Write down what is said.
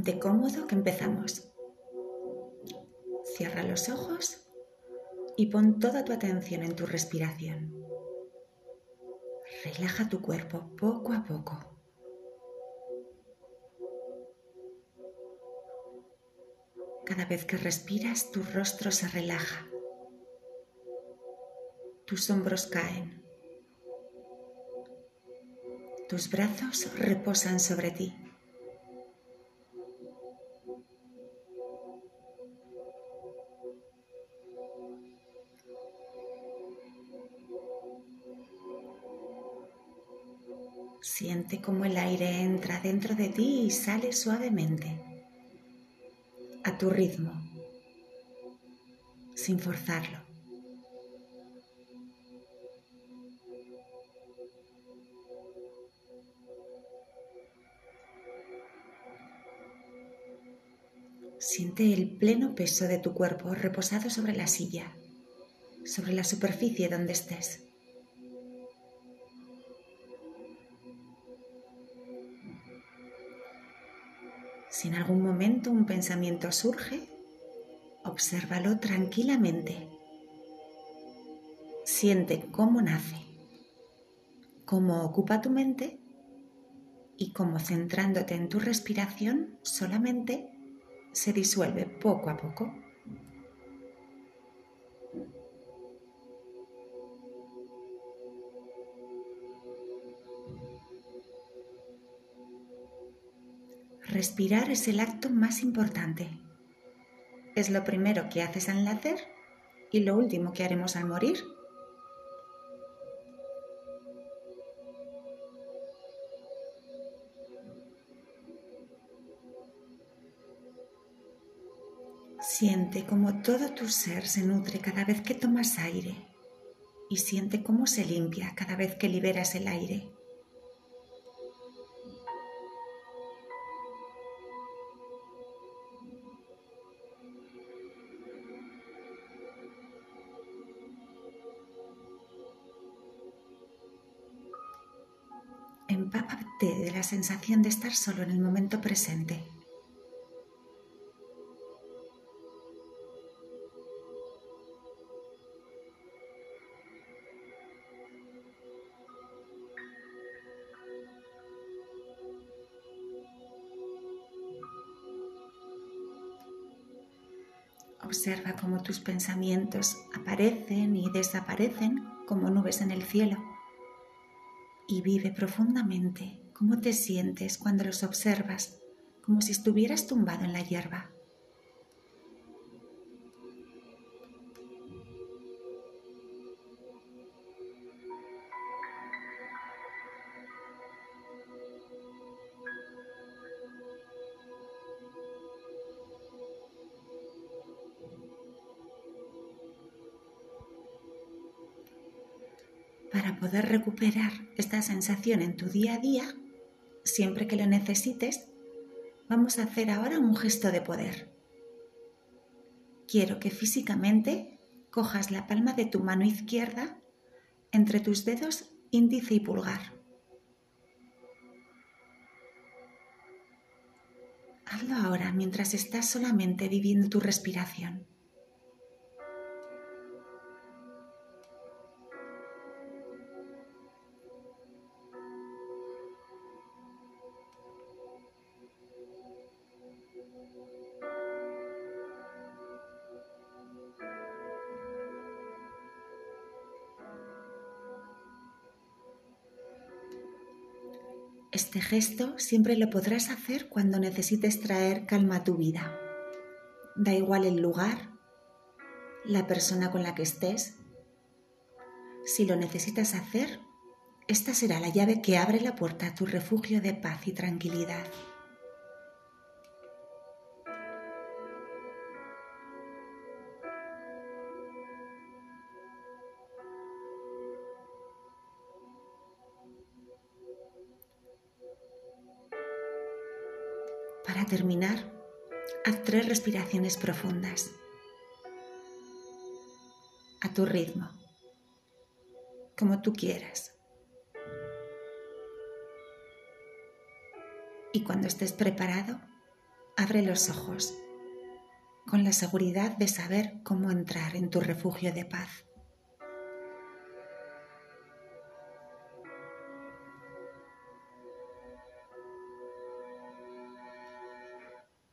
Ponte cómodo que empezamos. Cierra los ojos y pon toda tu atención en tu respiración. Relaja tu cuerpo poco a poco. Cada vez que respiras, tu rostro se relaja. Tus hombros caen. Tus brazos reposan sobre ti. Siente cómo el aire entra dentro de ti y sale suavemente, a tu ritmo, sin forzarlo. Siente el pleno peso de tu cuerpo reposado sobre la silla, sobre la superficie donde estés. Si en algún momento un pensamiento surge, obsérvalo tranquilamente. Siente cómo nace, cómo ocupa tu mente y cómo centrándote en tu respiración solamente se disuelve poco a poco. Respirar es el acto más importante. Es lo primero que haces al nacer y lo último que haremos al morir. Siente como todo tu ser se nutre cada vez que tomas aire y siente cómo se limpia cada vez que liberas el aire. De la sensación de estar solo en el momento presente. Observa cómo tus pensamientos aparecen y desaparecen como nubes en el cielo y vive profundamente cómo te sientes cuando los observas, como si estuvieras tumbado en la hierba. para poder recuperar esta sensación en tu día a día, siempre que lo necesites, vamos a hacer ahora un gesto de poder. Quiero que físicamente cojas la palma de tu mano izquierda entre tus dedos índice y pulgar. Hazlo ahora mientras estás solamente viviendo tu respiración. Este gesto siempre lo podrás hacer cuando necesites traer calma a tu vida. Da igual el lugar, la persona con la que estés. Si lo necesitas hacer, esta será la llave que abre la puerta a tu refugio de paz y tranquilidad. Para terminar, haz tres respiraciones profundas a tu ritmo, como tú quieras. Y cuando estés preparado, abre los ojos con la seguridad de saber cómo entrar en tu refugio de paz.